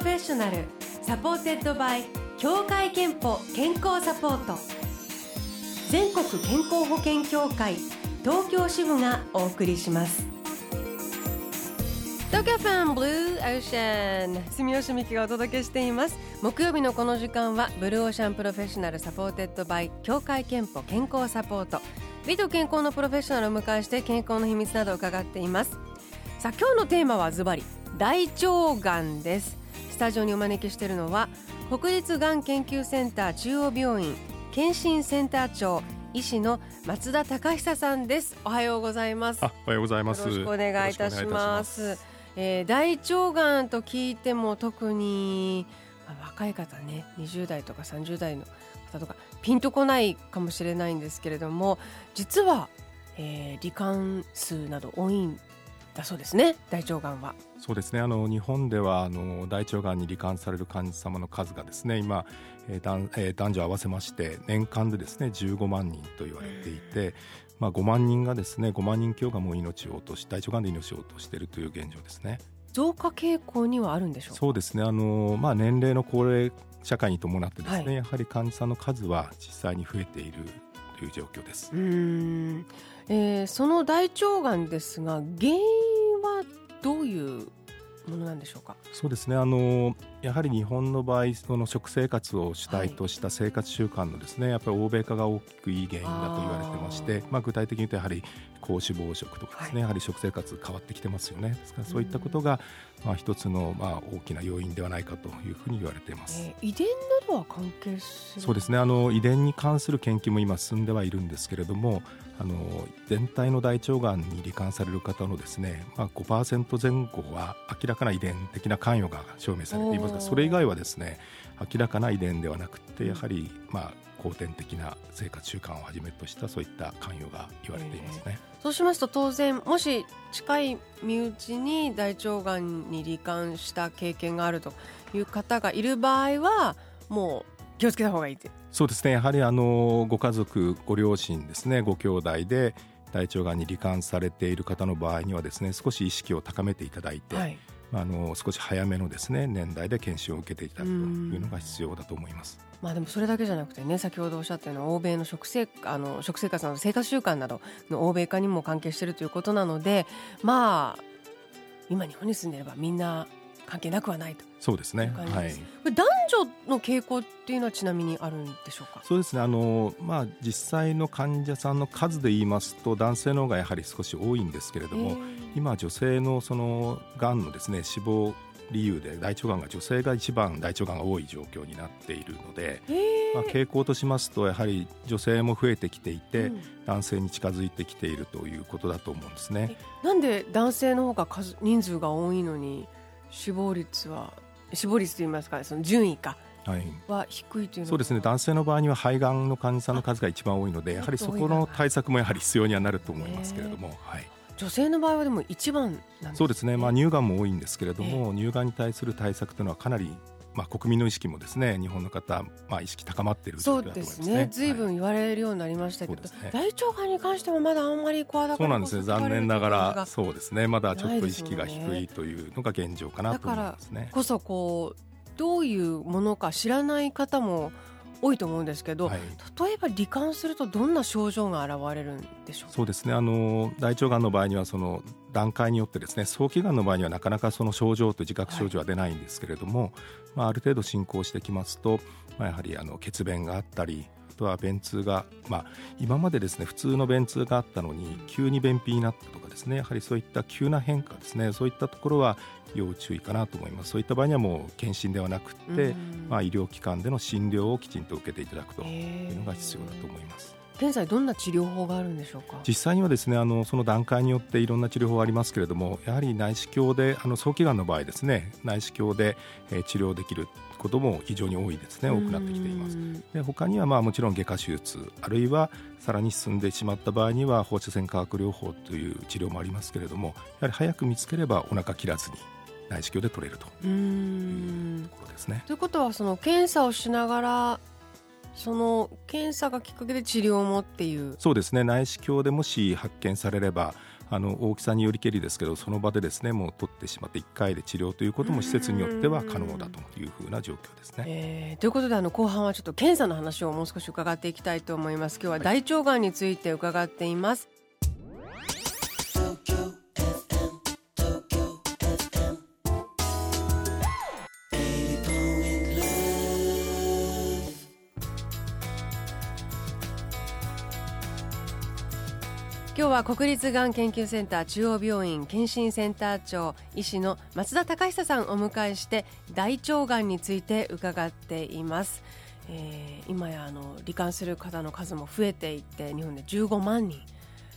Professional supported by 協会けんぽ健康サポート。全国健康保険協会東京支部がお送りします。東京 FM Blue Ocean 住吉美紀がお届けしています。木曜日のこの時間は Blue Ocean Professional supported by 協会けんぽ健康サポート。美と健康のプロフェッショナルを迎えして健康の秘密などを伺っています。さあ今日のテーマはズバリ大腸がんです。スタジオにお招きしているのは国立がん研究センター中央病院検診センター長医師の松田隆久さんです。おはようございます。あおはようございます。よろしくお願いいたします。えー、大腸がんと聞いても特に、まあ、若い方ね20代とか30代の方とかピンとこないかもしれないんですけれども実は、えー、罹患数など多いんだそうですね大腸がんは。そうですねあの日本ではあの大腸がんに罹患される患者様の数がですね今、えー男えー、男女合わせまして年間でですね15万人と言われていて、まあ、5万人がですね5万人強がもう命を落とし大腸がんで命を落としているという現状ですね。増加傾向にはあるんでしょうそうですねあの、まあ、年齢の高齢社会に伴ってですね、はい、やはり患者さんの数は実際に増えているという状況です。うん、えー、その大腸がんですが原因はどういうものなんでしょうか？そうですね。あのやはり日本の場合その食生活を主体とした生活習慣のですね、はい、やっぱり欧米化が大きくいい原因だと言われてましてまあ、具体的に言うとやはり高脂肪食とかですね、はい、やはり食生活変わってきてますよねですからそういったことが、まあ、一つの、まあ、大きな要因ではないかというふうに言われています、えー、遺伝などは関係するそうですねあの遺伝に関する研究も今進んではいるんですけれどもあの全体の大腸がんに罹患される方のですね、まあ、5%前後は明らかな遺伝的な関与が証明されていますがそれ以外はですね明らかな遺伝ではなくてやはり、まあ、後天的な生活習慣をはじめとしたそういった関与が言われていますね。そうしますと当然もし近い身内に大腸がんに罹患した経験があるという方がいる場合はもう気をつけた方がいいそうですね。やはりあのご家族ご両親ですねご兄弟で大腸がんに罹患されている方の場合にはですね少し意識を高めていただいて、はい、あの少し早めのですね年代で研修を受けていただくというのが必要だと思います。まあでもそれだけじゃなくてね先ほどおっしゃったような欧米の食生あの食生活など生活習慣などの欧米化にも関係しているということなのでまあ今日本に住んでればみんな関係なくはないとそうですね。はい。男女の傾向っていうのはちなみにあるんでしょうか？そうですね。あのまあ実際の患者さんの数で言いますと男性の方がやはり少し多いんですけれども、今女性のそのがんのですね死亡理由で大腸がんが女性が一番大腸がんが多い状況になっているので、まあ、傾向としますとやはり女性も増えてきていて、うん、男性に近づいてきているということだと思うんですね。なんで男性の方が数人数が多いのに死亡率は死亡率といいますかその順位かは低いというそうですね。男性の場合には肺がんの患者さんの数が一番多いのでやはりそこの対策もやはり必要にはなると思いますけれども、はい、女性の場合はでも一番、ね、そうですね、まあ、乳がんも多いんですけれども、乳がんに対する対策というのはかなりまあ、国民の意識もですね日本の方、まあ、意識高まっている、ね、そうですね。ずい。ぶん言われるようになりましたけど、はいね、大腸がんに関してもまだあんまり声高そうなんですね残念ながらそうですね。まだちょっと意識が低いというのが現状かなと思いますね。こそこうどういうものか知らない方も多いと思うんですけど、はい、例えば罹患するとどんな症状が現れるんでしょうそうですね。あの大腸がんの場合にはその段階によってですね早期がんの場合にはなかなかその症状と自覚症状は出ないんですけれども、はい、まあ、ある程度進行してきますと、まあ、やはりあの血便があったりあとは便通が、まあ、今までですね普通の便通があったのに急に便秘になったとかですねやはりそういった急な変化ですねそういったところは要注意かなと思いますそういった場合にはもう検診ではなくて、まあ、医療機関での診療をきちんと受けていただくというのが必要だと思います。現在どんな治療法があるんでしょうか？実際にはですねあのその段階によっていろんな治療法がありますけれどもやはり内視鏡であの早期がんの場合ですね内視鏡で、えー、治療できることも非常に多いですね多くなってきています。で他にはまあもちろん外科手術あるいはさらに進んでしまった場合には放射線化学療法という治療もありますけれどもやはり早く見つければお腹切らずに内視鏡で取れるというところですね。ということはその検査をしながらその検査がきっかけで治療もっていうそうですね内視鏡でもし発見されればあの大きさによりけりですけどその場でですねもう取ってしまって1回で治療ということも施設によっては可能だというふうな状況ですね。えー、ということであの後半はちょっと検査の話をもう少し伺っていきたいと思います。今日は大腸がんについて伺っています。今日は国立がん研究センター中央病院検診センター長医師の松田隆久さんをお迎えして大腸がんについて伺っています、えー、今やあの罹患する方の数も増えていって日本で15万人、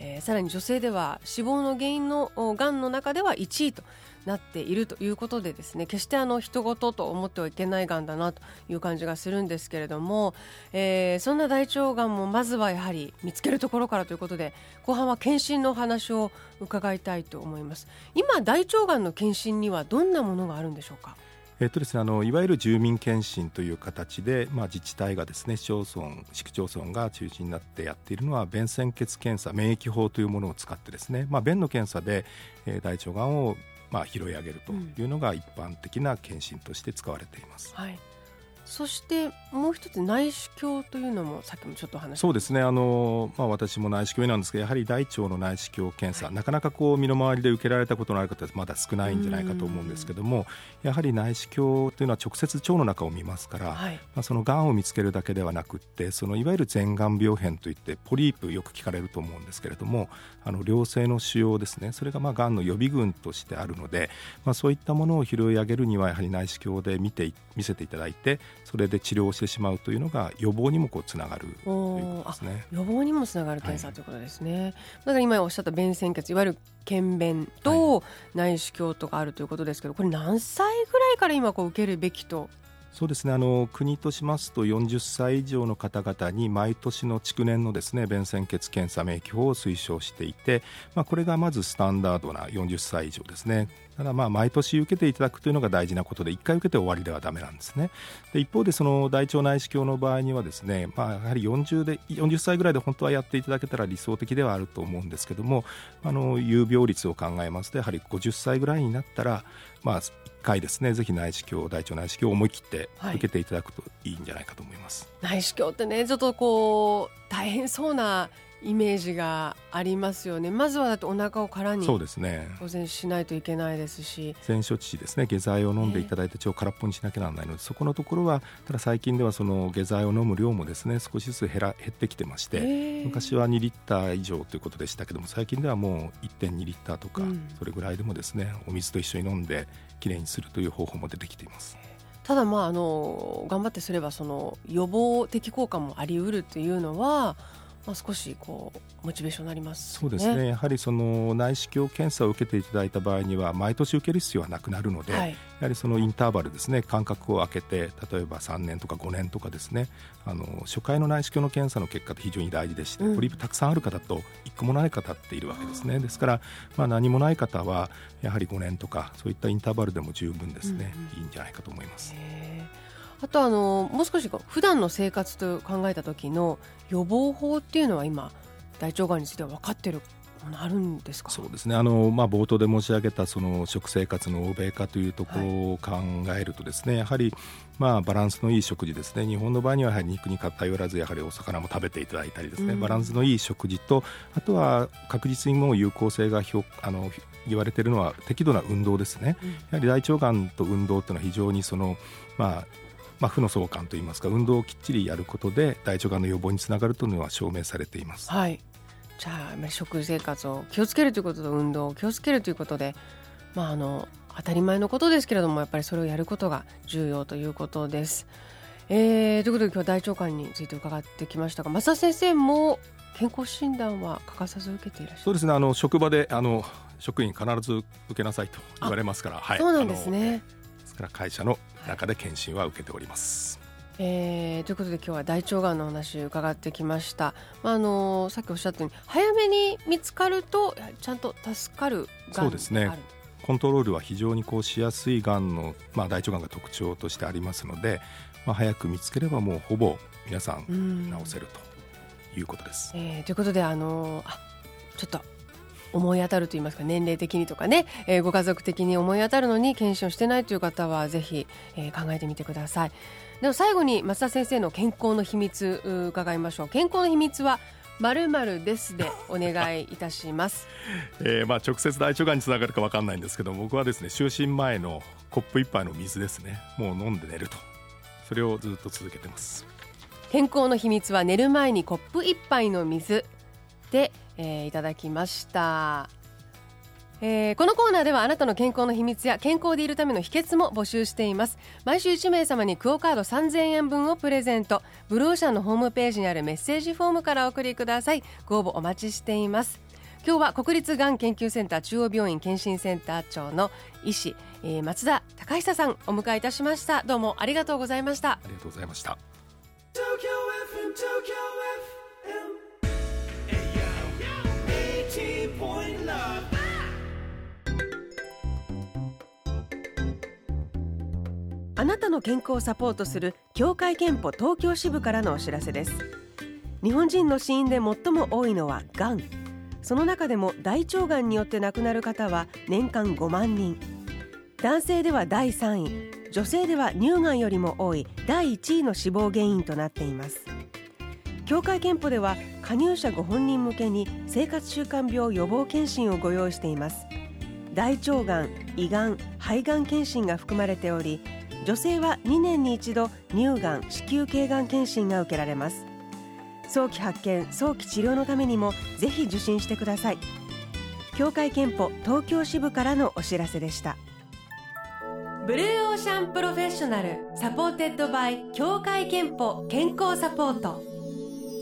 えー、さらに女性では死亡の原因のがんの中では1位となっているということでですね決してあの人事と思ってはいけないがんだなという感じがするんですけれども、えー、そんな大腸がんもまずはやはり見つけるところからということで後半は検診のお話を伺いたいと思います。今大腸がんの検診にはどんなものがあるんでしょうか？えっとですね、あのいわゆる住民検診という形で、まあ、自治体がですね市町村、市区町村が中心になってやっているのは便潜血検査免疫法というものを使ってですね、まあ、便の検査で、えー、大腸がんをまあ、拾い上げるというのが一般的な検診として使われています。うんはい、そしてもう一つ内視鏡というのもさっきもちょっと話そうですね。あの、まあ、私も内視鏡なんですけどやはり大腸の内視鏡検査、はい、なかなかこう身の回りで受けられたことのある方はまだ少ないんじゃないかと思うんですけどもやはり内視鏡というのは直接腸の中を見ますから、はい、まあ、そのがんを見つけるだけではなくってそのいわゆる前がん病変といってポリープよく聞かれると思うんですけれどもあの良性の腫瘍ですね。それがまあがんの予備軍としてあるので、まあ、そういったものを拾い上げるにはやはり内視鏡で見て見せていただいてそれで治療してしまうというのが予防にもこうつながるということですね。予防にもつながる検査ということですね、はい、だから今おっしゃった便潜血いわゆる検便と内視鏡とかあるということですけどこれ何歳ぐらいから今こう受けるべきとそうですね。あの国としますと40歳以上の方々に毎年の築年のですね便潜血検査免疫法を推奨していて、まあ、これがまずスタンダードな40歳以上ですね。ただまあ毎年受けていただくというのが大事なことで1回受けて終わりではだめなんですね。で一方でその大腸内視鏡の場合にはですね、まあ、やはり40で40歳ぐらいで本当はやっていただけたら理想的ではあると思うんですけどもあの有病率を考えますとやはり50歳ぐらいになったらまあ回ですねぜひ内視鏡大腸内視鏡を思い切って受けていただくといいんじゃないかと思います、はい、内視鏡ってねちょっとこう大変そうなイメージがありますよね。まずはだってお腹を空にそうですね。当然しないといけないですし。全処置ですね下剤を飲んでいただいて腸を空っぽにしなきゃならないので、そこのところはただ最近ではその下剤を飲む量もですね少しずつ減ら減ってきてまして、昔は2リッター以上ということでしたけども最近ではもう1.2リッターとか、それぐらいでもですねお水と一緒に飲んできれいにするという方法も出てきています。ただまああの頑張ってすればその予防的効果もあり得るというのはまあ、少しこうモチベーションになります、ね、そうですね。やはりその内視鏡検査を受けていただいた場合には毎年受ける必要はなくなるので、はい、やはりそのインターバルですね。間隔を空けて例えば3年とか5年とかですね。あの初回の内視鏡の検査の結果って非常に大事でして、うん、ポリープたくさんある方と1個もない方っているわけですね。ですから、まあ、何もない方はやはり5年とかそういったインターバルでも十分ですね、うん、いいんじゃないかと思います。あとあのもう少し普段の生活と考えた時の予防法っていうのは今大腸がんについては分かってるものあるんですか？そうですね。あの、まあ、冒頭で申し上げたその食生活の欧米化というところを考えるとですね、はい、やはり、まあ、バランスのいい食事ですね。日本の場合にはやはり肉に頼らずやはりお魚も食べていただいたりですね、うん、バランスのいい食事とあとは確実にもう有効性があの言われているのは適度な運動ですね、うん、やはり大腸がんと運動というのは非常にその、まあ、まあ、負の相関といいますか運動をきっちりやることで大腸がんの予防につながるというのは証明されています。はいじゃあ食生活を気をつけるということと運動を気をつけるということで、まあ、あの当たり前のことですけれどもやっぱりそれをやることが重要ということです。えー、ということで今日は大腸がんについて伺ってきましたが増田先生も健康診断は欠かさず受けていらっしゃる？そうですねあの職場であの職員必ず受けなさいと言われますから、はい、そうなんですね。ですから会社の中で検診は受けております。えー、ということで今日は大腸がんの話伺ってきました、まあ、あのさっきおっしゃったように早めに見つかるとちゃんと助かるそうですねコントロールは非常にこうしやすいがんの、まあ、大腸がんが特徴としてありますので、まあ、早く見つければもうほぼ皆さん治せるということです。えー、ということであのあちょっと思い当たると言いますか年齢的にとかね、えー、ご家族的に思い当たるのに検診をしてないという方はぜひ、えー、考えてみてくださいでは最後に増田先生の健康の秘密伺いましょう健康の秘密はまるまるですでお願いいたします。えー、まあ直接大腸がんにつながるかわかんないんですけど、僕はですね就寝前のコップ一杯の水ですね。もう飲んで寝ると、それをずっと続けてます。健康の秘密は寝る前にコップ一杯の水で、えー、いただきました。えー、このコーナーではあなたの健康の秘密や健康でいるための秘訣も募集しています。毎週1名様にクオカード3000円分をプレゼント。ブルーオーシャンのホームページにあるメッセージフォームからお送りください。ご応募お待ちしています。今日は国立がん研究センター中央病院健診センター長の医師、えー、松田隆久さんお迎えいたしました。どうもありがとうございました。ありがとうございました。あなたの健康をサポートする協会憲法東京支部からのお知らせです。日本人の死因で最も多いのはがん。その中でも大腸がんによって亡くなる方は年間5万人。男性では第3位。女性では乳がんよりも多い第1位の死亡原因となっています。協会憲法では加入者ご本人向けに生活習慣病予防検診をご用意しています。大腸がん、胃がん、肺がん検診が含まれており女性は2年に一度乳がん子宮頸がん検診が受けられます。早期発見早期治療のためにもぜひ受診してください。協会けんぽ東京支部からのお知らせでした。 Blue Ocean Professional supported by 協会けんぽ健康サポート。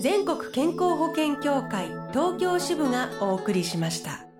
全国健康保険協会東京支部がお送りしました。